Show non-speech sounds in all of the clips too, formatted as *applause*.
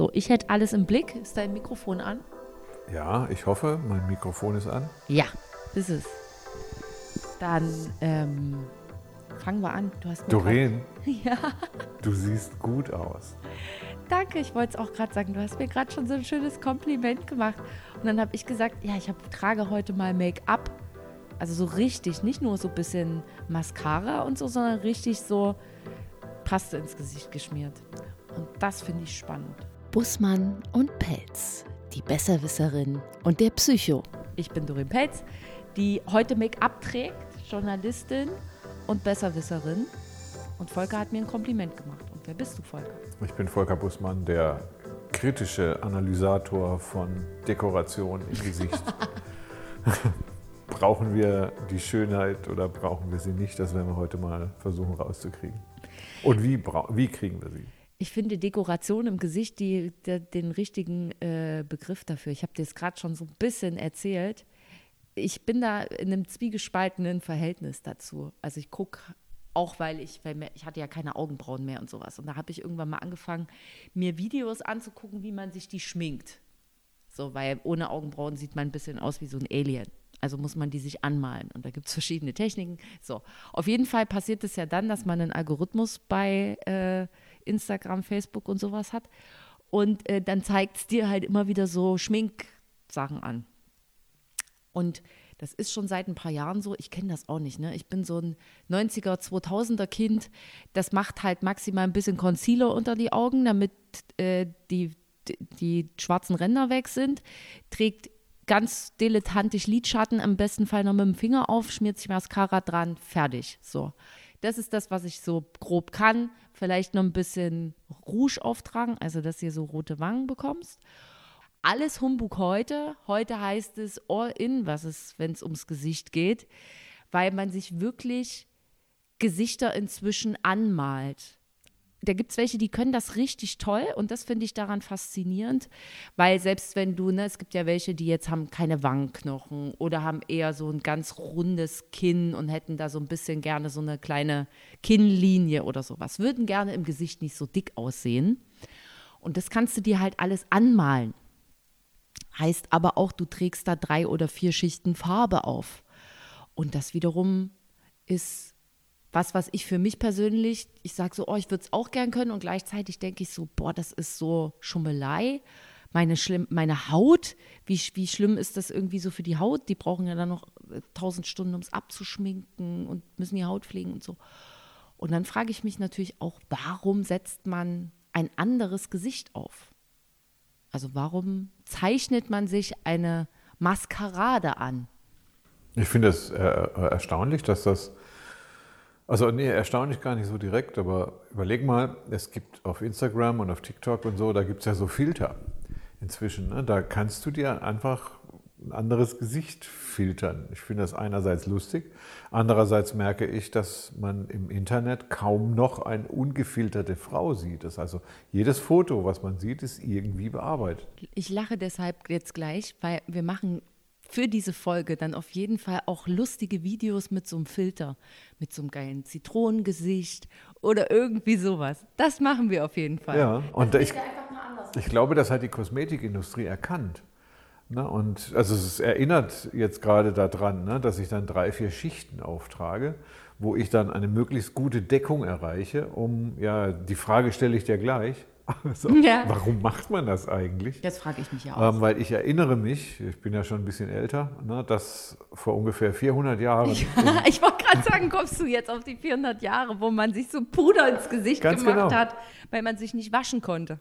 So, ich hätte alles im Blick. Ist dein Mikrofon an? Ja, ich hoffe, mein Mikrofon ist an. Ja, ist es. Dann ähm, fangen wir an. Du hast Doreen, *laughs* ja. du siehst gut aus. Danke, ich wollte es auch gerade sagen. Du hast mir gerade schon so ein schönes Kompliment gemacht. Und dann habe ich gesagt, ja, ich hab, trage heute mal Make-up. Also so richtig, nicht nur so ein bisschen Mascara und so, sondern richtig so Paste ins Gesicht geschmiert. Und das finde ich spannend. Bussmann und Pelz, die Besserwisserin und der Psycho. Ich bin Doreen Pelz, die heute Make-up trägt, Journalistin und Besserwisserin. Und Volker hat mir ein Kompliment gemacht. Und wer bist du, Volker? Ich bin Volker Bussmann, der kritische Analysator von Dekoration im Gesicht. *laughs* brauchen wir die Schönheit oder brauchen wir sie nicht? Das werden wir heute mal versuchen rauszukriegen. Und wie, wie kriegen wir sie? Ich finde Dekoration im Gesicht die, die den richtigen äh, Begriff dafür. Ich habe dir es gerade schon so ein bisschen erzählt. Ich bin da in einem zwiegespaltenen Verhältnis dazu. Also ich gucke auch weil ich, weil mir, ich hatte ja keine Augenbrauen mehr und sowas. Und da habe ich irgendwann mal angefangen, mir Videos anzugucken, wie man sich die schminkt. So, weil ohne Augenbrauen sieht man ein bisschen aus wie so ein Alien. Also muss man die sich anmalen. Und da gibt es verschiedene Techniken. So, auf jeden Fall passiert es ja dann, dass man einen Algorithmus bei äh, Instagram, Facebook und sowas hat. Und äh, dann zeigt es dir halt immer wieder so Schminksachen an. Und das ist schon seit ein paar Jahren so. Ich kenne das auch nicht. Ne? Ich bin so ein 90er, 2000er Kind. Das macht halt maximal ein bisschen Concealer unter die Augen, damit äh, die, die schwarzen Ränder weg sind. Trägt ganz dilettantisch Lidschatten, am besten Fall noch mit dem Finger auf, schmiert sich Mascara dran, fertig. So. Das ist das, was ich so grob kann. Vielleicht noch ein bisschen Rouge auftragen, also dass ihr so rote Wangen bekommst. Alles Humbug heute. Heute heißt es all in, was es, wenn es ums Gesicht geht, weil man sich wirklich Gesichter inzwischen anmalt da gibt es welche, die können das richtig toll und das finde ich daran faszinierend, weil selbst wenn du, ne, es gibt ja welche, die jetzt haben keine Wangenknochen oder haben eher so ein ganz rundes Kinn und hätten da so ein bisschen gerne so eine kleine Kinnlinie oder sowas, würden gerne im Gesicht nicht so dick aussehen. Und das kannst du dir halt alles anmalen. Heißt aber auch, du trägst da drei oder vier Schichten Farbe auf. Und das wiederum ist was, was ich für mich persönlich, ich sage so, oh, ich würde es auch gern können und gleichzeitig denke ich so, boah, das ist so Schummelei. Meine, schlimm, meine Haut, wie, wie schlimm ist das irgendwie so für die Haut? Die brauchen ja dann noch äh, tausend Stunden, um es abzuschminken und müssen die Haut pflegen und so. Und dann frage ich mich natürlich auch, warum setzt man ein anderes Gesicht auf? Also warum zeichnet man sich eine Maskerade an? Ich finde es äh, erstaunlich, dass das also nee, erstaunlich gar nicht so direkt, aber überleg mal, es gibt auf Instagram und auf TikTok und so, da gibt es ja so Filter inzwischen. Ne? Da kannst du dir einfach ein anderes Gesicht filtern. Ich finde das einerseits lustig, andererseits merke ich, dass man im Internet kaum noch eine ungefilterte Frau sieht. Das also jedes Foto, was man sieht, ist irgendwie bearbeitet. Ich lache deshalb jetzt gleich, weil wir machen für diese Folge dann auf jeden Fall auch lustige Videos mit so einem Filter, mit so einem geilen Zitronengesicht oder irgendwie sowas. Das machen wir auf jeden Fall. Ja, und ich, ich glaube, das hat die Kosmetikindustrie erkannt. Ne? Und also es erinnert jetzt gerade daran, ne, dass ich dann drei, vier Schichten auftrage, wo ich dann eine möglichst gute Deckung erreiche, um, ja, die Frage stelle ich dir gleich, also, ja. Warum macht man das eigentlich? Das frage ich mich ja auch. Ähm, weil ich erinnere mich, ich bin ja schon ein bisschen älter, ne, dass vor ungefähr 400 Jahren. Ich, *laughs* ich wollte gerade sagen, kommst du jetzt auf die 400 Jahre, wo man sich so Puder ins Gesicht gemacht genau. hat, weil man sich nicht waschen konnte.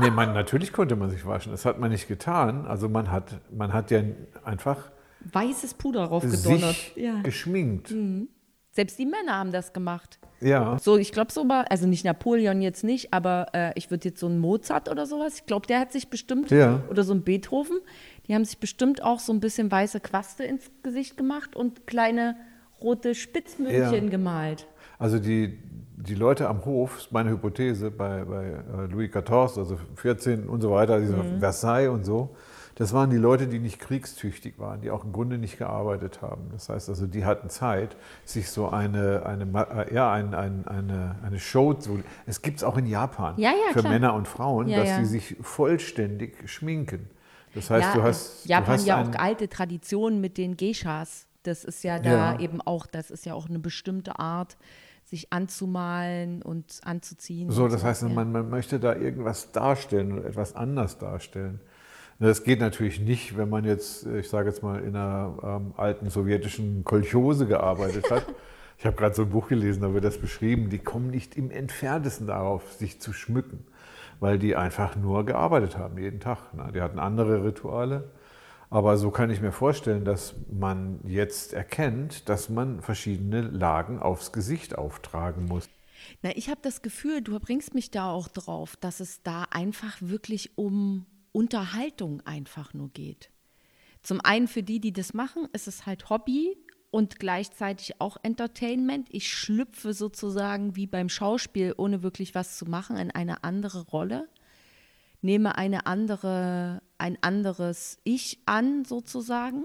nee, man, natürlich konnte man sich waschen. Das hat man nicht getan. Also man hat, man hat ja einfach. Weißes Puder raufgedonnert. Sich ja. geschminkt. Mhm. Selbst die Männer haben das gemacht. Ja. So, ich glaube so mal, also nicht Napoleon jetzt nicht, aber äh, ich würde jetzt so einen Mozart oder sowas, ich glaube, der hat sich bestimmt, ja. oder so ein Beethoven, die haben sich bestimmt auch so ein bisschen weiße Quaste ins Gesicht gemacht und kleine rote Spitzmündchen ja. gemalt. Also die, die Leute am Hof, ist meine Hypothese, bei, bei äh, Louis XIV, also 14 und so weiter, mhm. Versailles und so, das waren die Leute, die nicht kriegstüchtig waren, die auch im Grunde nicht gearbeitet haben. Das heißt also, die hatten Zeit, sich so eine, eine, äh, ja, ein, ein, eine, eine Show zu. Es gibt es auch in Japan Ja, ja, für klar. Männer und Frauen, Ja, dass die sich vollständig schminken. Das heißt, du hast. Japan du hast ja auch alte Traditionen mit den Geishas. Das ist ja da eben auch, das ist ja auch eine bestimmte Art, sich anzumalen und anzuziehen. So, und das heißt, man, man möchte da irgendwas darstellen oder etwas anders darstellen. Das geht natürlich nicht, wenn man jetzt, ich sage jetzt mal, in einer ähm, alten sowjetischen Kolchose gearbeitet hat. *laughs* Ich habe gerade so ein Buch gelesen, da wird das beschrieben. Die kommen nicht im entferntesten darauf, sich zu schmücken, weil die einfach nur gearbeitet haben, jeden Tag. Ne? Die hatten andere Rituale. Aber so kann ich mir vorstellen, dass man jetzt erkennt, dass man verschiedene Lagen aufs Gesicht auftragen muss. Na, ich habe das Gefühl, du bringst mich da auch drauf, dass es da einfach wirklich um Unterhaltung einfach nur geht. Zum einen für die, die das machen, ist es halt Hobby und gleichzeitig auch Entertainment. Ich schlüpfe sozusagen wie beim Schauspiel, ohne wirklich was zu machen, in eine andere Rolle, nehme eine andere, ein anderes Ich an sozusagen.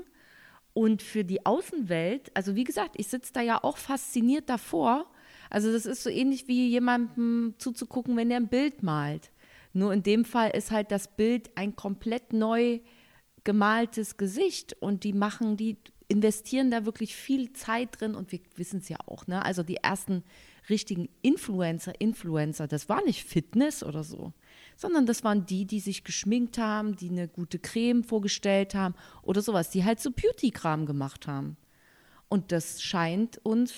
Und für die Außenwelt, also wie gesagt, ich sitze da ja auch fasziniert davor. Also das ist so ähnlich wie jemandem zuzugucken, wenn er ein Bild malt. Nur in dem Fall ist halt das Bild ein komplett neu gemaltes Gesicht und die machen, die investieren da wirklich viel Zeit drin und wir wissen es ja auch, ne? Also die ersten richtigen Influencer, Influencer, das war nicht Fitness oder so, sondern das waren die, die sich geschminkt haben, die eine gute Creme vorgestellt haben oder sowas, die halt so Beauty-Kram gemacht haben. Und das scheint uns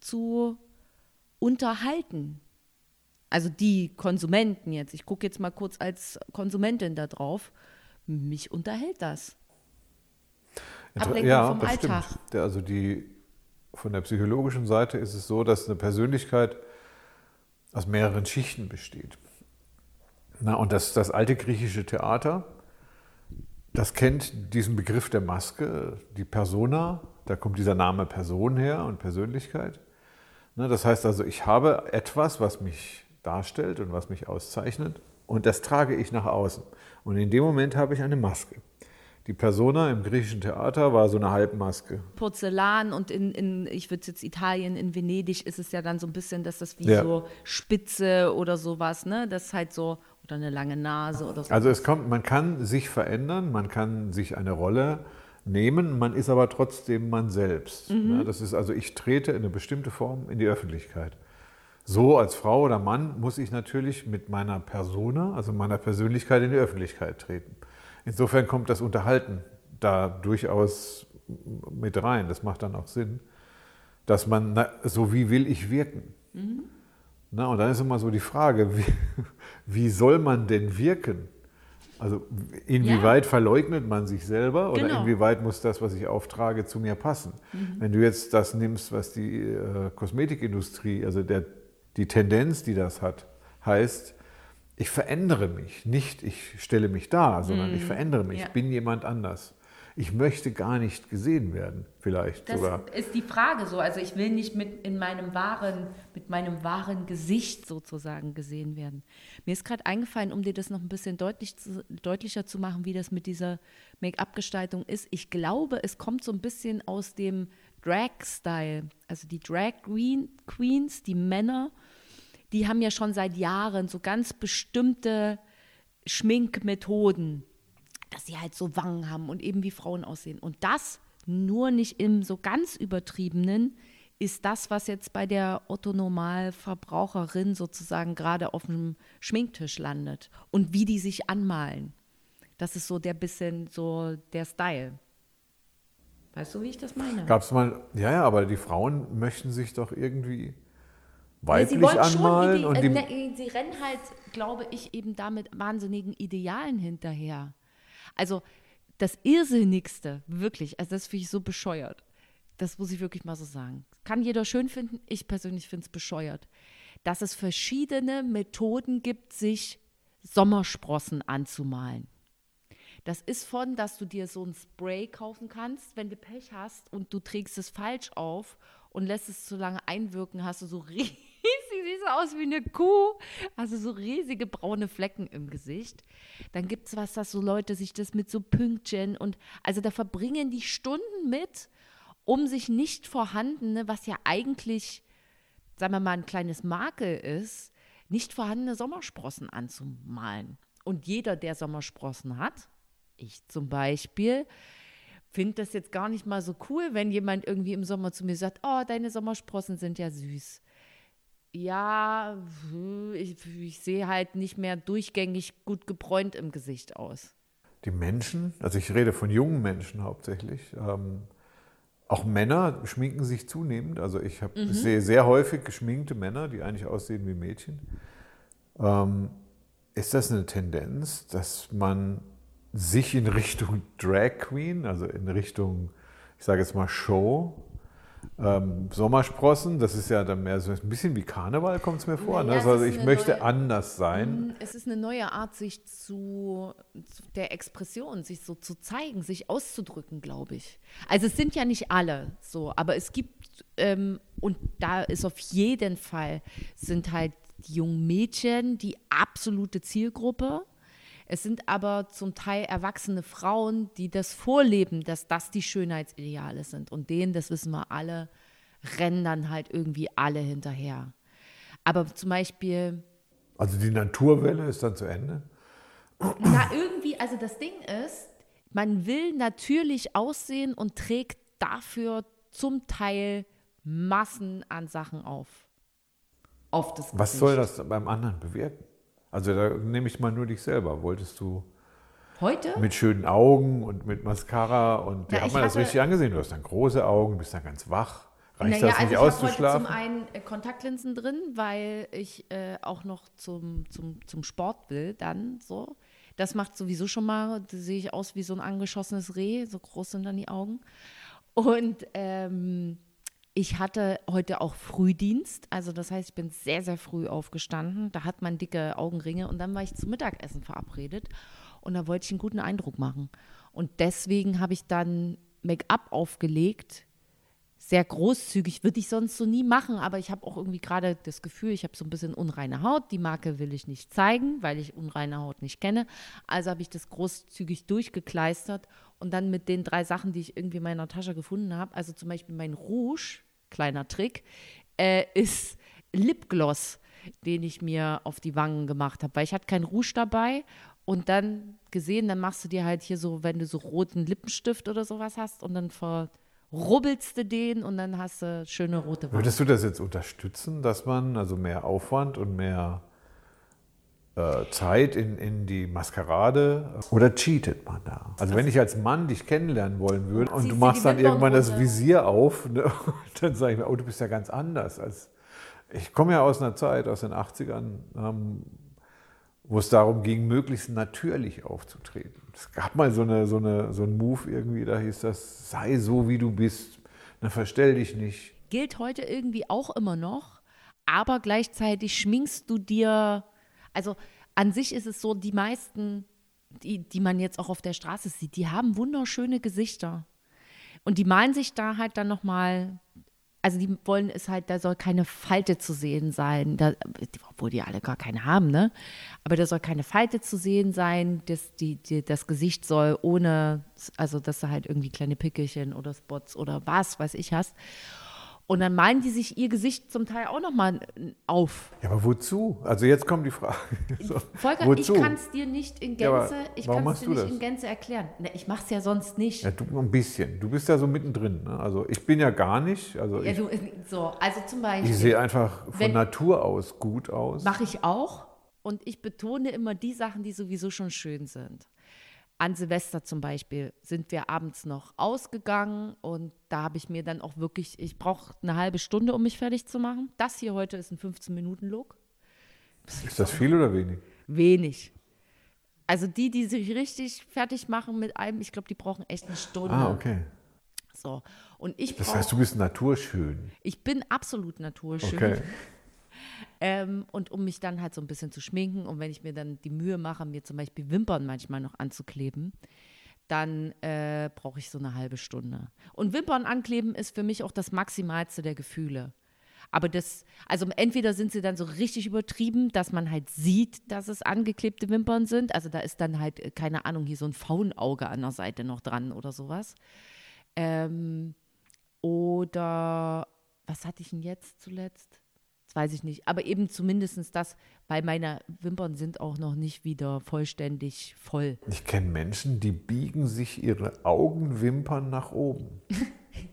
zu unterhalten. Also die Konsumenten jetzt, ich gucke jetzt mal kurz als Konsumentin da drauf, mich unterhält das. Ablenkung vom das Alltag. Stimmt. Also die, von der psychologischen Seite ist es so, dass eine Persönlichkeit aus mehreren Schichten besteht. Na, und das, das alte griechische Theater, das kennt diesen Begriff der Maske, die Persona, da kommt dieser Name Person her und Persönlichkeit. Na, das heißt also, ich habe etwas, was mich darstellt und was mich auszeichnet und das trage ich nach außen. Und in dem Moment habe ich eine Maske. Die Persona im griechischen Theater war so eine Halbmaske. Porzellan und in, in ich würde jetzt Italien, in Venedig ist es ja dann so ein bisschen, dass das wie Ja. so Spitze oder sowas, ne? Das ist halt so, oder eine lange Nase oder so. Also es kommt, man kann sich verändern, man kann sich eine Rolle nehmen, man ist aber trotzdem man selbst. Mhm. Ne, Das ist also, ich trete in eine bestimmte Form in die Öffentlichkeit. So als Frau oder Mann muss ich natürlich mit meiner Persona, also meiner Persönlichkeit in die Öffentlichkeit treten. Insofern kommt das Unterhalten da durchaus mit rein. Das macht dann auch Sinn, dass man, na, so wie will ich wirken? Na, und dann ist immer so die Frage, wie, wie soll man denn wirken? Also inwieweit verleugnet man sich selber oder Genau. inwieweit muss das, was ich auftrage, zu mir passen? Wenn du jetzt das nimmst, was die äh, Kosmetikindustrie, also der, die Tendenz, die das hat, heißt, ich verändere mich, nicht ich stelle mich dar, sondern ich verändere mich, Ja. ich bin jemand anders. Ich möchte gar nicht gesehen werden, vielleicht Das sogar. ist die Frage so. Also ich will nicht mit in meinem wahren, mit meinem wahren Gesicht sozusagen gesehen werden. Mir ist gerade eingefallen, um dir das noch ein bisschen deutlich zu, deutlicher zu machen, wie das mit dieser Make-up-Gestaltung ist. Ich glaube, es kommt so ein bisschen aus dem Drag-Style. Also die Drag Queen, Queens, die Männer, die haben ja schon seit Jahren so ganz bestimmte Schminkmethoden dass sie halt so Wangen haben und eben wie Frauen aussehen. Und das nur nicht im so ganz übertriebenen ist das, was jetzt bei der Otto-Normal-Verbraucherin sozusagen gerade auf dem Schminktisch landet und wie die sich anmalen. Das ist so der bisschen so der Style. Weißt du, wie ich das meine? Gab es mal, ja, ja, aber die Frauen möchten sich doch irgendwie Ja, weiblich sie wollen anmalen schon, und ide- die, ne, sie rennen halt, glaube ich, eben damit wahnsinnigen Idealen hinterher. Also das Irrsinnigste, wirklich, also das finde ich so bescheuert. Das muss ich wirklich mal so sagen. Kann jeder schön finden, ich persönlich finde es bescheuert. Dass es verschiedene Methoden gibt, sich Sommersprossen anzumalen. Das ist von, dass du dir so ein Spray kaufen kannst, wenn du Pech hast und du trägst es falsch auf und lässt es zu lange einwirken, hast du so *laughs* riesige siehst du aus wie eine Kuh. Also so riesige braune Flecken im Gesicht. Dann gibt es was, dass so Leute sich das mit so Pünktchen und also da verbringen die Stunden mit, um sich nicht vorhandene, was ja eigentlich, sagen wir mal, ein kleines Makel ist, nicht vorhandene Sommersprossen anzumalen. Und jeder, der Sommersprossen hat, ich zum Beispiel, finde das jetzt gar nicht mal so cool, wenn jemand irgendwie im Sommer zu mir sagt, oh, deine Sommersprossen sind ja süß. Ja, ich, ich sehe halt nicht mehr durchgängig gut gebräunt im Gesicht aus. Die Menschen, also ich rede von jungen Menschen hauptsächlich, ähm, auch Männer schminken sich zunehmend. Also ich, hab, mhm. ich sehe sehr häufig geschminkte Männer, die eigentlich aussehen wie Mädchen. Ähm, ist das eine Tendenz, dass man sich in Richtung Drag Queen, also in Richtung, ich sage jetzt mal Show, ähm, Sommersprossen, das ist ja dann mehr so ein bisschen wie Karneval, kommt es mir vor. Ne? Naja, also ich möchte neue, anders sein. Mm, es ist eine neue Art, sich zu, zu, der Expression, sich so zu zeigen, sich auszudrücken, glaube ich. Also es sind ja nicht alle so, aber es gibt, ähm, und da ist auf jeden Fall, sind halt die jungen Mädchen die absolute Zielgruppe. Es sind aber zum Teil erwachsene Frauen, die das vorleben, dass das die Schönheitsideale sind. Und denen, das wissen wir alle, rennen dann halt irgendwie alle hinterher. Aber zum Beispiel. Also die Naturwelle ist dann zu Ende? Na, irgendwie, also das Ding ist, man will natürlich aussehen und trägt dafür zum Teil Massen an Sachen auf. auf das Was soll das beim anderen bewirken? Also da nehme ich mal nur dich selber. Wolltest du heute mit schönen Augen und mit Mascara und dir hat man das richtig angesehen. Du hast dann große Augen, bist dann ganz wach. Reicht naja, das nicht also? Ich habe zum einen äh, Kontaktlinsen drin, weil ich äh, auch noch zum, zum, zum Sport will dann so. Das macht sowieso schon mal, da sehe ich aus wie so ein angeschossenes Reh, so groß sind dann die Augen. Und ähm, ich hatte heute auch Frühdienst, also das heißt, ich bin sehr, sehr früh aufgestanden. Da hat man dicke Augenringe und dann war ich zum Mittagessen verabredet und da wollte ich einen guten Eindruck machen. Und deswegen habe ich dann Make-up aufgelegt, sehr großzügig, würde ich sonst so nie machen, aber ich habe auch irgendwie gerade das Gefühl, ich habe so ein bisschen unreine Haut. Die Marke will ich nicht zeigen, weil ich unreine Haut nicht kenne. Also habe ich das großzügig durchgekleistert und dann mit den drei Sachen, die ich irgendwie in meiner Tasche gefunden habe, also zum Beispiel mein Rouge, kleiner Trick, äh, ist Lipgloss, den ich mir auf die Wangen gemacht habe, weil ich hatte kein Rouge dabei und dann gesehen, dann machst du dir halt hier so, wenn du so roten Lippenstift oder sowas hast und dann verrubbelst du den und dann hast du schöne rote Wangen. Würdest du das jetzt unterstützen, dass man also mehr Aufwand und mehr Zeit in, in die Maskerade oder cheatet man da? Also wenn ich als Mann dich kennenlernen wollen würde und du machst dann irgendwann das Visier auf, *laughs* ne, dann sage ich mir, oh, du bist ja ganz anders. Als ich komme ja aus einer Zeit, aus den 80ern, ähm, wo es darum ging, möglichst natürlich aufzutreten. Es gab mal so, eine, so, eine, so einen Move irgendwie, da hieß das, sei so, wie du bist, ne, verstell dich nicht. Gilt heute irgendwie auch immer noch, aber gleichzeitig schminkst du dir also an sich ist es so, die meisten, die, die man jetzt auch auf der Straße sieht, die haben wunderschöne Gesichter. Und die malen sich da halt dann nochmal, also die wollen es halt, da soll keine Falte zu sehen sein, da, obwohl die alle gar keine haben, ne? Aber da soll keine Falte zu sehen sein, das, die, die, das Gesicht soll ohne, also dass du halt irgendwie kleine Pickelchen oder Spots oder was weiß ich hast. Und dann malen die sich ihr Gesicht zum Teil auch nochmal auf. Ja, aber wozu? Also jetzt kommt die Frage. *laughs* So, Volker, wozu? ich kann es dir nicht in Gänze, ja, ich kann es dir nicht das? in Gänze erklären. Ne, ich mache es ja sonst nicht. Ja, du ein bisschen. Du bist ja so mittendrin. Ne? Also ich bin ja gar nicht. Also ja, ich, du, so, also zum Beispiel. Ich sehe einfach von wenn, Natur aus gut aus. Mache ich auch. Und ich betone immer die Sachen, die sowieso schon schön sind an Silvester zum Beispiel sind wir abends noch ausgegangen und da habe ich mir dann auch wirklich, ich brauche eine halbe Stunde, um mich fertig zu machen. Das hier heute ist ein 15-Minuten-Look. Ist das viel oder wenig? Wenig. Also die, die sich richtig fertig machen mit einem, ich glaube, die brauchen echt eine Stunde. Ah, okay. So. Und ich das heißt, du bist naturschön. Ich bin absolut naturschön. Okay. Ähm, und um mich dann halt so ein bisschen zu schminken und wenn ich mir dann die Mühe mache, mir zum Beispiel Wimpern manchmal noch anzukleben, dann äh, brauche ich so eine halbe Stunde. Und Wimpern ankleben ist für mich auch das Maximalste der Gefühle. Aber das, also entweder sind sie dann so richtig übertrieben, dass man halt sieht, dass es angeklebte Wimpern sind. Also da ist dann halt, äh, keine Ahnung, hier so ein Faunauge an der Seite noch dran oder sowas. Ähm, oder was hatte ich denn jetzt zuletzt? Das weiß ich nicht. Aber eben zumindest das, weil meine Wimpern sind auch noch nicht wieder vollständig voll. Ich kenne Menschen, die biegen sich ihre Augenwimpern nach oben. *laughs*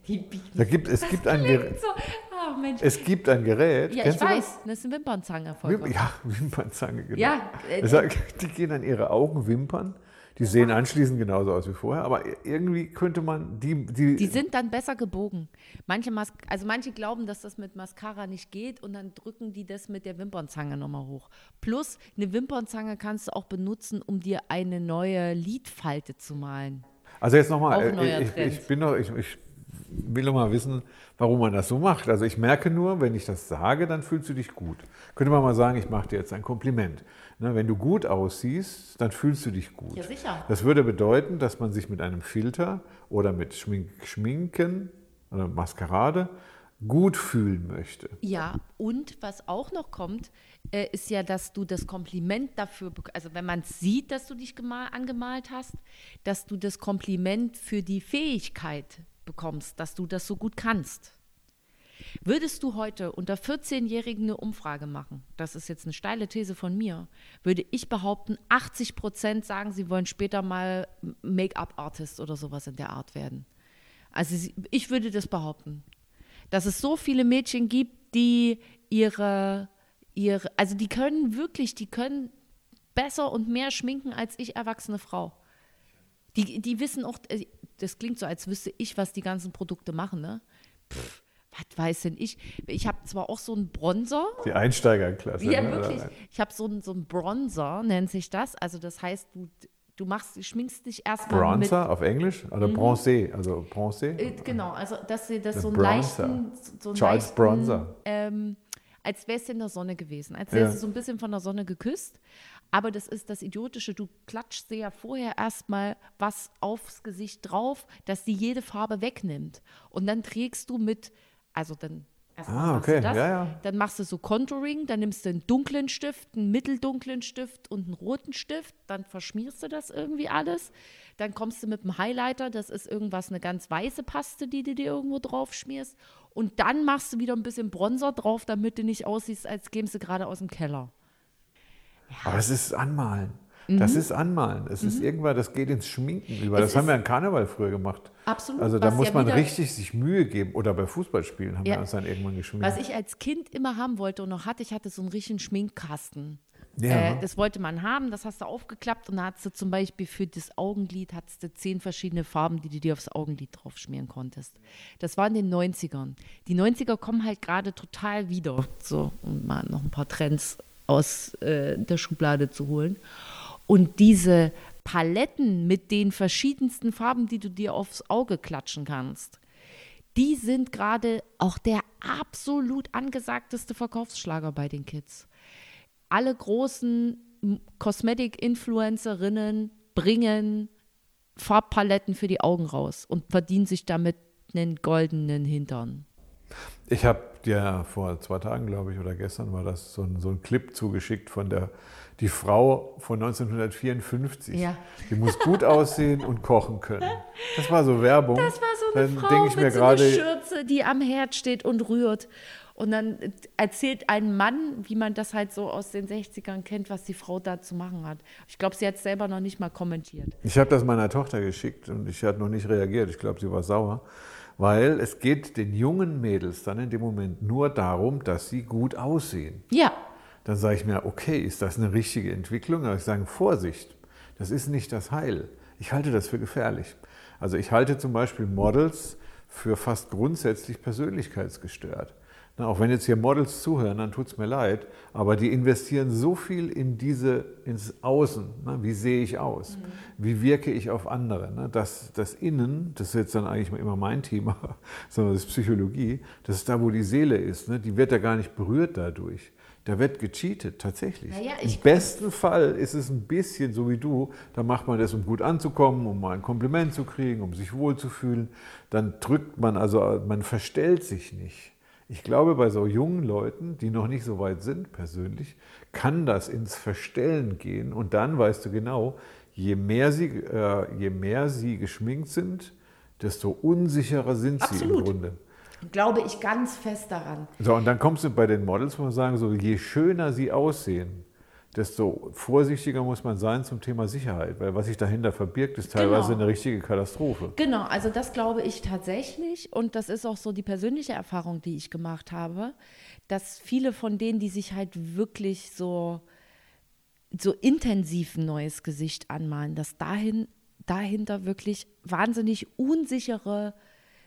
Die biegen. Da gibt, es, gibt ein Gerät, So, oh es gibt ein Gerät. Ja, ich weiß, das ist eine Wimpernzange. Das? Wim- *laughs* Ja, Wimpernzange, genau. Ja, äh, Das die gehen an ihre Augenwimpern. Die sehen anschließend genauso aus wie vorher, aber irgendwie könnte man die, die, Die sind dann besser gebogen. Manche, Mas also manche glauben, dass das mit Mascara nicht geht und dann drücken die das mit der Wimpernzange nochmal hoch. Plus, eine Wimpernzange kannst du auch benutzen, um dir eine neue Lidfalte zu malen. Also jetzt nochmal, neuer ich, ich bin noch, ich, ich will noch mal wissen, warum man das so macht. Also ich merke nur, wenn ich das sage, dann fühlst du dich gut. Könnte man mal sagen, ich mache dir jetzt ein Kompliment. Ne, wenn du gut aussiehst, dann fühlst du dich gut. Ja, sicher. Das würde bedeuten, dass man sich mit einem Filter oder mit Schmink Schminken oder Maskerade gut fühlen möchte. Ja, und was auch noch kommt, äh, ist ja, dass du das Kompliment dafür, also wenn man sieht, dass du dich gemal, angemalt hast, dass du das Kompliment für die Fähigkeit bekommst, dass du das so gut kannst. Würdest du heute unter 14-Jährigen eine Umfrage machen, das ist jetzt eine steile These von mir, würde ich behaupten, 80 Prozent sagen, sie wollen später mal Make-up-Artist oder sowas in der Art werden. Also ich würde das behaupten dass es so viele Mädchen gibt, die ihre, ihre, also die können wirklich, die können besser und mehr schminken als ich erwachsene Frau. Die, die wissen auch, äh, das klingt so, als wüsste ich, was die ganzen Produkte machen, ne? Pff, was weiß denn ich? Ich habe zwar auch so einen Bronzer, Die Einsteigerklasse. ja, ne? wirklich. Ich habe so einen, so einen Bronzer, nennt sich das. Also das heißt, du, du machst, du schminkst dich erstmal mit Bronzer auf Englisch oder Bronzé, also Bronzé. Äh, Genau, also dass sie das Der so einen Bronzer. leichten, so einen Charles leichten, Bronzer. Ähm, als wäre es in der Sonne gewesen, als Ja. wäre es so ein bisschen von der Sonne geküsst. Aber das ist das Idiotische, du klatschst dir ja vorher erstmal was aufs Gesicht drauf, dass die jede Farbe wegnimmt. Und dann trägst du mit, also dann erstmal Ah, machst okay, du das, ja, ja. dann machst du so Contouring, dann nimmst du einen dunklen Stift, einen mitteldunklen Stift und einen roten Stift, dann verschmierst du das irgendwie alles. Dann kommst du mit dem Highlighter, das ist irgendwas, eine ganz weiße Paste, die du dir irgendwo drauf schmierst. Und dann machst du wieder ein bisschen Bronzer drauf, damit du nicht aussiehst, als kämst du gerade aus dem Keller. Aber das ist Anmalen. Das Mhm. ist Anmalen. Das ist irgendwann, das geht ins Schminken über. Es Das haben wir an Karneval früher gemacht. Absolut, Also da muss ja man richtig sich Mühe geben. Oder bei Fußballspielen haben Ja. wir uns dann irgendwann geschminkt. Was ich als Kind immer haben wollte und noch hatte, ich hatte so einen richtigen Schminkkasten. Ja. Äh, das wollte man haben, das hast du aufgeklappt und da hast du zum Beispiel für das Augenlid hattest du zehn verschiedene Farben, die du dir aufs Augenlid drauf schmieren konntest. Das war in den 90ern. Die 90er kommen halt gerade total wieder, so um mal noch ein paar Trends aus äh, der Schublade zu holen. Und diese Paletten mit den verschiedensten Farben, die du dir aufs Auge klatschen kannst, die sind gerade auch der absolut angesagteste Verkaufsschlager bei den Kids. Alle großen Cosmetic-Influencerinnen bringen Farbpaletten für die Augen raus und verdienen sich damit einen goldenen Hintern. Ich habe dir vor zwei Tagen, glaube ich, oder gestern war das so ein, so ein Clip zugeschickt von der die Frau von 1954. Ja. Die muss gut *laughs* aussehen und kochen können. Das war so Werbung. Das war so eine Dann Frau ich mir mit so einer gerade, Schürze, die am Herd steht und rührt. Und dann erzählt ein Mann, wie man das halt so aus den 60ern kennt, was die Frau da zu machen hat. Ich glaube, sie hat es selber noch nicht mal kommentiert. Ich habe das meiner Tochter geschickt und ich hat noch nicht reagiert. Ich glaube, sie war sauer, weil es geht den jungen Mädels dann in dem Moment nur darum, dass sie gut aussehen. Ja, Dann sage ich mir, okay, ist das eine richtige Entwicklung? Aber ich sage, Vorsicht, das ist nicht das Heil. Ich halte das für gefährlich. Also ich halte zum Beispiel Models für fast grundsätzlich persönlichkeitsgestört. Na, auch wenn jetzt hier Models zuhören, dann tut es mir leid, aber die investieren so viel in diese, ins Außen. Ne? Wie sehe ich aus? Wie wirke ich auf andere? Ne? Das, das Innen, das ist jetzt dann eigentlich immer mein Thema, *laughs* sondern das ist Psychologie, das ist da, wo die Seele ist. Ne? Die wird ja gar nicht berührt dadurch. Da wird gecheatet, tatsächlich. Naja, Im besten Fall ist es ein bisschen so wie du. Da macht man das, um gut anzukommen, um mal ein Kompliment zu kriegen, um sich wohlzufühlen. Dann drückt man, also man verstellt sich nicht. Ich glaube, bei so jungen Leuten, die noch nicht so weit sind persönlich, kann das ins Verstellen gehen. Und dann weißt du genau, je mehr sie, äh, je mehr sie geschminkt sind, desto unsicherer sind sie Absolut. im Grunde. Glaube ich ganz fest daran. So, und dann kommst du bei den Models, muss man sagen, so je schöner sie aussehen, desto vorsichtiger muss man sein zum Thema Sicherheit, weil was sich dahinter verbirgt, ist teilweise Genau. eine richtige Katastrophe. Genau, also das glaube ich tatsächlich und das ist auch so die persönliche Erfahrung, die ich gemacht habe, dass viele von denen, die sich halt wirklich so, so intensiv ein neues Gesicht anmalen, dass dahin, dahinter wirklich wahnsinnig unsichere,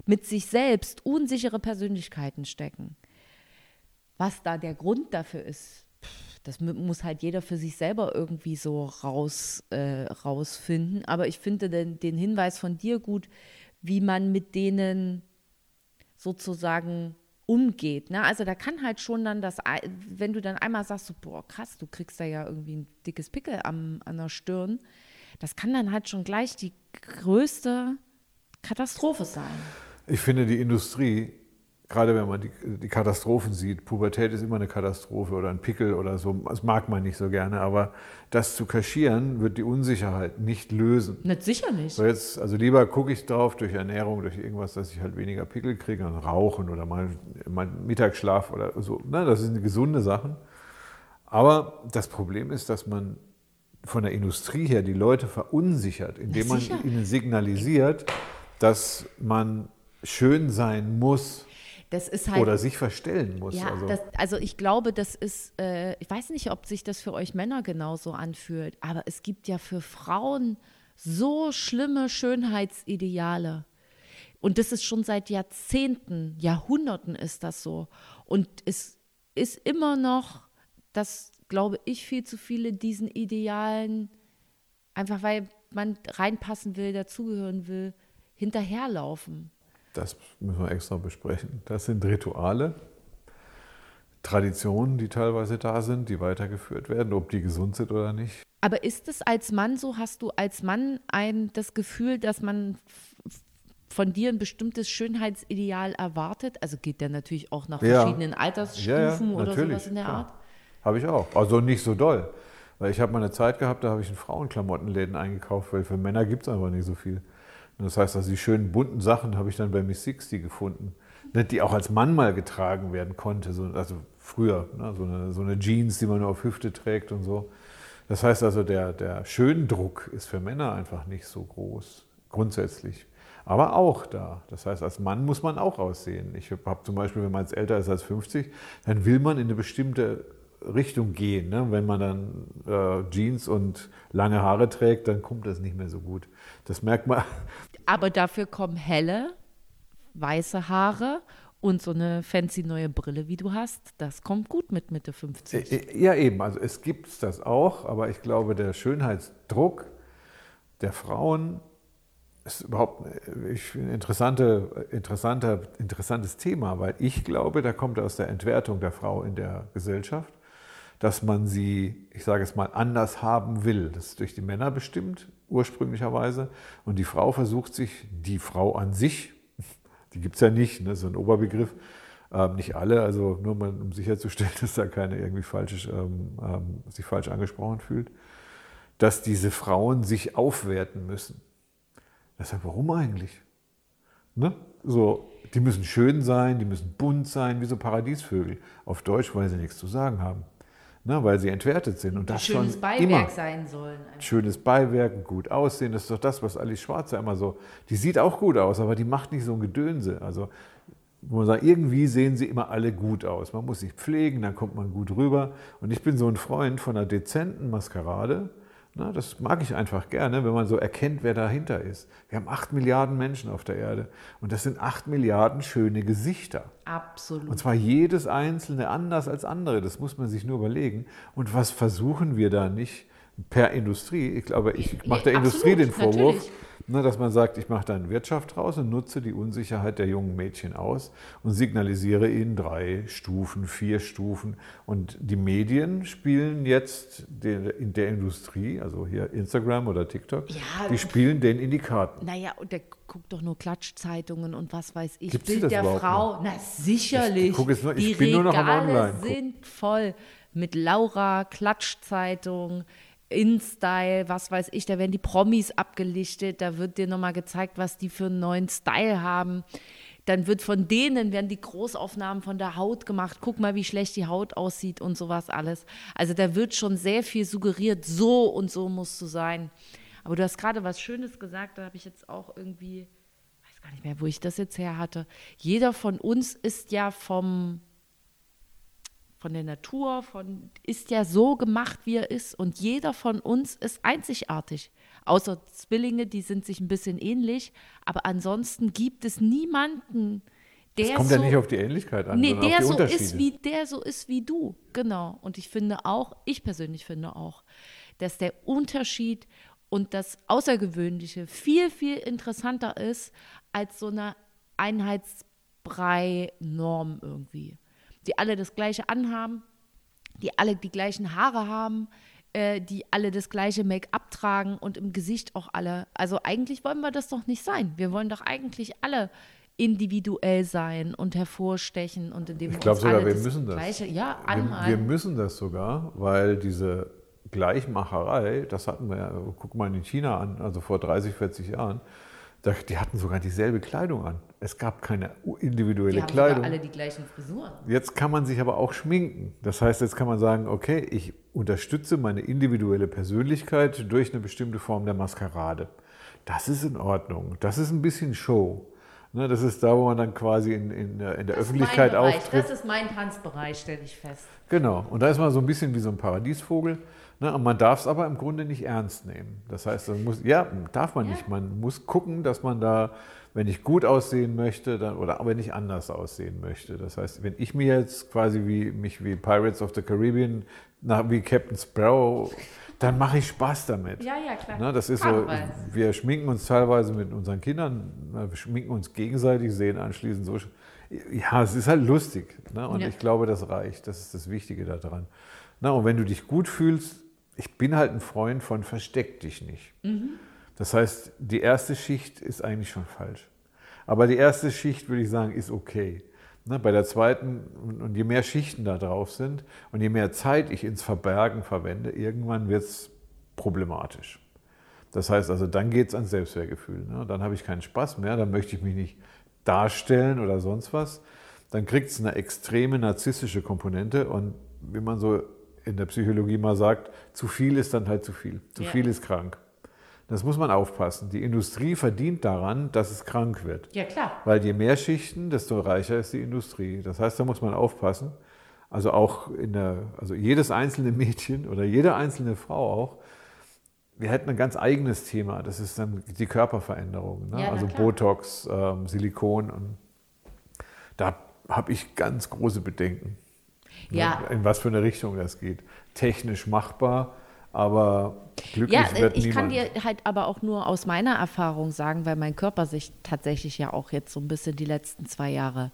mit sich selbst unsichere Persönlichkeiten stecken. Was da der Grund dafür ist, das mu- muss halt jeder für sich selber irgendwie so raus, äh, rausfinden. Aber ich finde den, den Hinweis von dir gut, wie man mit denen sozusagen umgeht. Ne? Also da kann halt schon dann das, wenn du dann einmal sagst, so, boah, krass, du kriegst da ja irgendwie ein dickes Pickel am, an der Stirn, das kann dann halt schon gleich die größte Katastrophe sein. Ich finde die Industrie, gerade wenn man die, die Katastrophen sieht, Pubertät ist immer eine Katastrophe oder ein Pickel oder so, das mag man nicht so gerne, aber das zu kaschieren wird die Unsicherheit nicht lösen. Nicht sicher nicht. So jetzt, also lieber gucke ich drauf durch Ernährung, durch irgendwas, dass ich halt weniger Pickel kriege, und Rauchen oder mal, mal Mittagsschlaf oder so. Ne, das sind gesunde Sachen. Aber das Problem ist, dass man von der Industrie her die Leute verunsichert, indem man ihnen signalisiert, dass man schön sein muss halt. oder sich verstellen muss. Ja, also, das, also ich glaube, das ist, äh, ich weiß nicht, ob sich das für euch Männer genauso anfühlt, aber es gibt ja für Frauen so schlimme Schönheitsideale. Und das ist schon seit Jahrzehnten, Jahrhunderten ist das so. Und es ist immer noch, dass, glaube ich, viel zu viele diesen Idealen, einfach weil man reinpassen will, dazugehören will, hinterherlaufen. Das müssen wir extra besprechen. Das sind Rituale, Traditionen, die teilweise da sind, die weitergeführt werden, ob die gesund sind oder nicht. Aber ist es als Mann so, hast du als Mann ein, das Gefühl, dass man von dir ein bestimmtes Schönheitsideal erwartet? Also geht der natürlich auch nach Ja. verschiedenen Altersstufen oder sowas in der klar. Art? Habe ich auch. Also nicht so doll. Weil ich habe mal eine Zeit gehabt, da habe ich in Frauenklamottenläden eingekauft, weil für Männer gibt es einfach nicht so viel. Und das heißt, also die schönen bunten Sachen habe ich dann bei Miss 60 gefunden. Ne, Die auch als Mann mal getragen werden konnte. So, also früher, ne, so, eine, so eine Jeans, die man nur auf Hüfte trägt und so. Das heißt also, der, der Schöndruck ist für Männer einfach nicht so groß, grundsätzlich. Aber auch da. Das heißt, als Mann muss man auch aussehen. Ich habe zum Beispiel, wenn man jetzt älter ist als 50, dann will man in eine bestimmte Richtung gehen. Ne? Wenn man dann äh, Jeans und lange Haare trägt, dann kommt das nicht mehr so gut. Das merkt man. Aber dafür kommen helle, weiße Haare und so eine fancy neue Brille, wie du hast. Das kommt gut mit Mitte 50. Äh, Ja, eben. Also es gibt das auch, aber ich glaube, der Schönheitsdruck der Frauen ist überhaupt äh, ein interessante, interessanter, interessantes Thema, weil ich glaube, da kommt aus der Entwertung der Frau in der Gesellschaft, dass man sie, ich sage es mal, anders haben will. Das ist durch die Männer bestimmt, ursprünglicherweise. Und die Frau versucht sich, die Frau an sich, *laughs* die gibt es ja nicht, ne, so ein Oberbegriff, ähm, nicht alle, also nur mal, um sicherzustellen, *laughs* dass da keiner irgendwie falsch, ähm, ähm, sich falsch angesprochen fühlt, dass diese Frauen sich aufwerten müssen. Deshalb, warum eigentlich? Ne? So, die müssen schön sein, die müssen bunt sein, wie so Paradiesvögel. Auf Deutsch, weil sie nichts zu sagen haben. Ne? Weil sie entwertet sind. Und das schönes schon Beiwerk immer. sein sollen. Schönes Beiwerk, gut aussehen, das ist doch das, was Alice Schwarzer immer so. Die sieht auch gut aus, aber die macht nicht so ein Gedönse. Also, wo man sagt, irgendwie sehen sie immer alle gut aus. Man muss sich pflegen, dann kommt man gut rüber. Und ich bin so ein Freund von einer dezenten Maskerade. Na, das mag ich einfach gerne, wenn man so erkennt, wer dahinter ist. Wir haben acht Milliarden Menschen auf der Erde und das sind acht Milliarden schöne Gesichter. Absolut. Und zwar jedes einzelne anders als andere. Das muss man sich nur überlegen. Und was versuchen wir da nicht per Industrie? Ich glaube, ich mache der Ja, Industrie absolut, den Vorwurf, natürlich. Ne, dass man sagt, ich mache da eine Wirtschaft draus und nutze die Unsicherheit der jungen Mädchen aus und signalisiere ihnen drei Stufen, vier Stufen. Und die Medien spielen jetzt in der Industrie, also hier Instagram oder TikTok, Ja. die spielen den in die Karten. Naja, und der guckt doch nur Klatschzeitungen und was weiß ich. Gibt's Bild das der Frau. noch? Na, sicherlich. Ich guck jetzt nur- ich Die bin nur noch am Regale Online-Gucken. sind voll mit Laura, Klatschzeitung, InStyle, was weiß ich. Da werden die Promis abgelichtet. Da wird dir nochmal gezeigt, was die für einen neuen Style haben. Dann wird von denen werden die Großaufnahmen von der Haut gemacht. Guck mal, wie schlecht die Haut aussieht und sowas alles. Also da wird schon sehr viel suggeriert, so und so musst du sein. Aber du hast gerade was Schönes gesagt, da habe ich jetzt auch irgendwie, weiß gar nicht mehr, wo ich das jetzt her hatte. Jeder von uns ist ja vom, von der Natur, von, ist ja so gemacht, wie er ist. Und jeder von uns ist einzigartig. Außer Zwillinge, die sind sich ein bisschen ähnlich. Aber ansonsten gibt es niemanden, der Es kommt so, ja nicht auf die Ähnlichkeit an, nee, der auf die so ist wie der so ist wie du, genau. Und ich finde auch, ich persönlich finde auch, dass der Unterschied und das Außergewöhnliche viel viel interessanter ist als so eine Einheitsbrei-Norm irgendwie, die alle das Gleiche anhaben, die alle die gleichen Haare haben, äh, die alle das gleiche Make-up tragen und im Gesicht auch alle. Also eigentlich wollen wir das doch nicht sein. Wir wollen doch eigentlich alle individuell sein und hervorstechen und indem Ich glaube sogar, wir das müssen das. Gleiche, ja, Wir, wir müssen das sogar, weil diese Gleichmacherei, das hatten wir ja, guck mal in China an, also vor 30, 40 Jahren, da, die hatten sogar dieselbe Kleidung an. Es gab keine individuelle Die Kleidung. alle die gleichen Frisuren. Jetzt kann man sich aber auch schminken. Das heißt, jetzt kann man sagen, okay, ich unterstütze meine individuelle Persönlichkeit durch eine bestimmte Form der Maskerade. Das ist in Ordnung. Das ist ein bisschen Show. Ne, das ist da, wo man dann quasi in, in, der- in der Das Öffentlichkeit auftritt. Das ist mein Tanzbereich, stelle ich fest. Genau, und da ist man so ein bisschen wie so ein Paradiesvogel. Ne? Und man darf es aber im Grunde nicht ernst nehmen. Das heißt, man muss, ja, darf man Ja. nicht. Man muss gucken, dass man da, wenn ich gut aussehen möchte, dann, oder aber nicht anders aussehen möchte. Das heißt, wenn ich mir jetzt quasi wie mich wie Pirates of the Caribbean, nach, wie Captain Sparrow, dann mache ich Spaß damit. Ja, ja, klar. Ne, das ist so, Karneval. wir schminken uns teilweise mit unseren Kindern, ne, wir schminken uns gegenseitig, sehen anschließend so. Ja, es ist halt lustig. Ne? Und Ja. ich glaube, das reicht. Das ist das Wichtige daran. Na, und wenn du dich gut fühlst, ich bin halt ein Freund von versteck dich nicht. Mhm. Das heißt, die erste Schicht ist eigentlich schon falsch. Aber die erste Schicht, würde ich sagen, ist okay. Ne, bei der zweiten, und und je mehr Schichten da drauf sind und je mehr Zeit ich ins Verbergen verwende, irgendwann wird es problematisch. Das heißt also, dann geht es ans Selbstwertgefühl. Ne? Dann habe ich keinen Spaß mehr, dann möchte ich mich nicht darstellen oder sonst was. Dann kriegt es eine extreme narzisstische Komponente und wie man so in der Psychologie mal sagt, zu viel ist dann halt zu viel. Zu Ja. viel ist krank. Das muss man aufpassen. Die Industrie verdient daran, dass es krank wird. Ja, klar. Weil je mehr Schichten, desto reicher ist die Industrie. Das heißt, da muss man aufpassen. Also auch in der, also jedes einzelne Mädchen oder jede einzelne Frau auch. Wir hätten ein ganz eigenes Thema. Das ist dann die Körperveränderung. Ne? Ja, also klar. Botox, ähm, Silikon. Und da habe ich ganz große Bedenken. Ja. Ne? In was für eine Richtung das geht. Technisch machbar, aber glücklich Ja, wird ich niemand. kann dir halt aber auch nur aus meiner Erfahrung sagen, weil mein Körper sich tatsächlich ja auch jetzt so ein bisschen die letzten zwei Jahre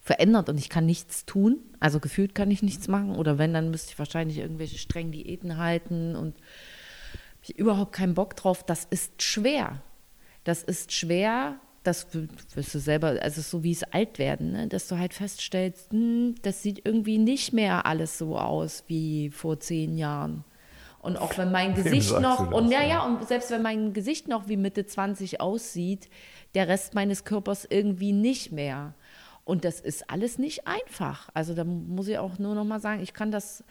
verändert und ich kann nichts tun. Also gefühlt kann ich nichts machen. Oder wenn, dann müsste ich wahrscheinlich irgendwelche strengen Diäten halten und ich überhaupt keinen Bock drauf. Das ist schwer. Das ist schwer. Das wirst du selber, also so wie es alt werden, ne? dass du halt feststellst, hm, das sieht irgendwie nicht mehr alles so aus wie vor zehn Jahren. Und auch wenn mein *laughs* Gesicht noch, und ja, ja? ja, und selbst wenn mein Gesicht noch wie Mitte 20 aussieht, der Rest meines Körpers irgendwie nicht mehr. Und das ist alles nicht einfach. Also da muss ich auch nur noch mal sagen, ich kann das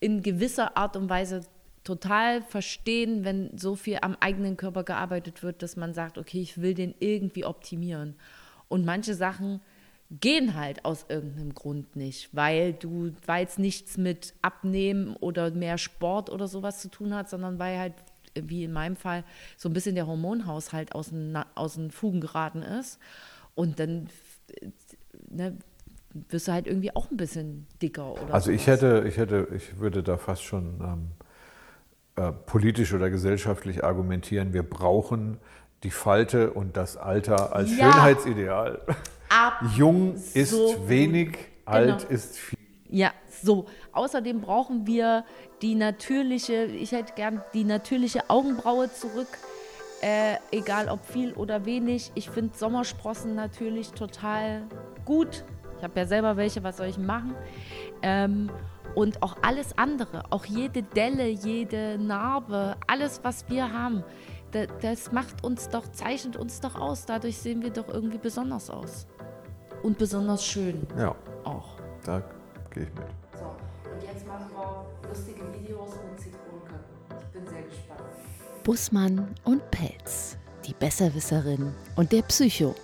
in gewisser Art und Weise total verstehen, wenn so viel am eigenen Körper gearbeitet wird, dass man sagt, okay, ich will den irgendwie optimieren. Und manche Sachen gehen halt aus irgendeinem Grund nicht, weil du, weil es nichts mit Abnehmen oder mehr Sport oder sowas zu tun hat, sondern weil halt, wie in meinem Fall, so ein bisschen der Hormonhaushalt aus den, aus den Fugen geraten ist. Und dann ne, wirst du halt irgendwie auch ein bisschen dicker oder Also ich sowas. hätte, ich hätte, ich würde da fast schon ähm, äh, politisch oder gesellschaftlich argumentieren, wir brauchen die Falte und das Alter als Ja. Schönheitsideal. Jung ist so wenig, alt Genau. ist viel. Ja, so. Außerdem brauchen wir die natürliche, ich hätte gern die natürliche Augenbraue zurück. Äh, egal ob viel oder wenig. Ich finde Sommersprossen natürlich total gut. Ich habe ja selber welche, was soll ich machen? Ähm, und auch alles andere, auch jede Delle, jede Narbe, alles, was wir haben, da, das macht uns doch, zeichnet uns doch aus. Dadurch sehen wir doch irgendwie besonders aus. Und besonders schön Ja, auch. da gehe ich mit. So, und jetzt machen wir lustige Videos mit Zitronenköpfen. Ich bin sehr gespannt. Bussmann und Pelz, die Besserwisserin und der Psycho.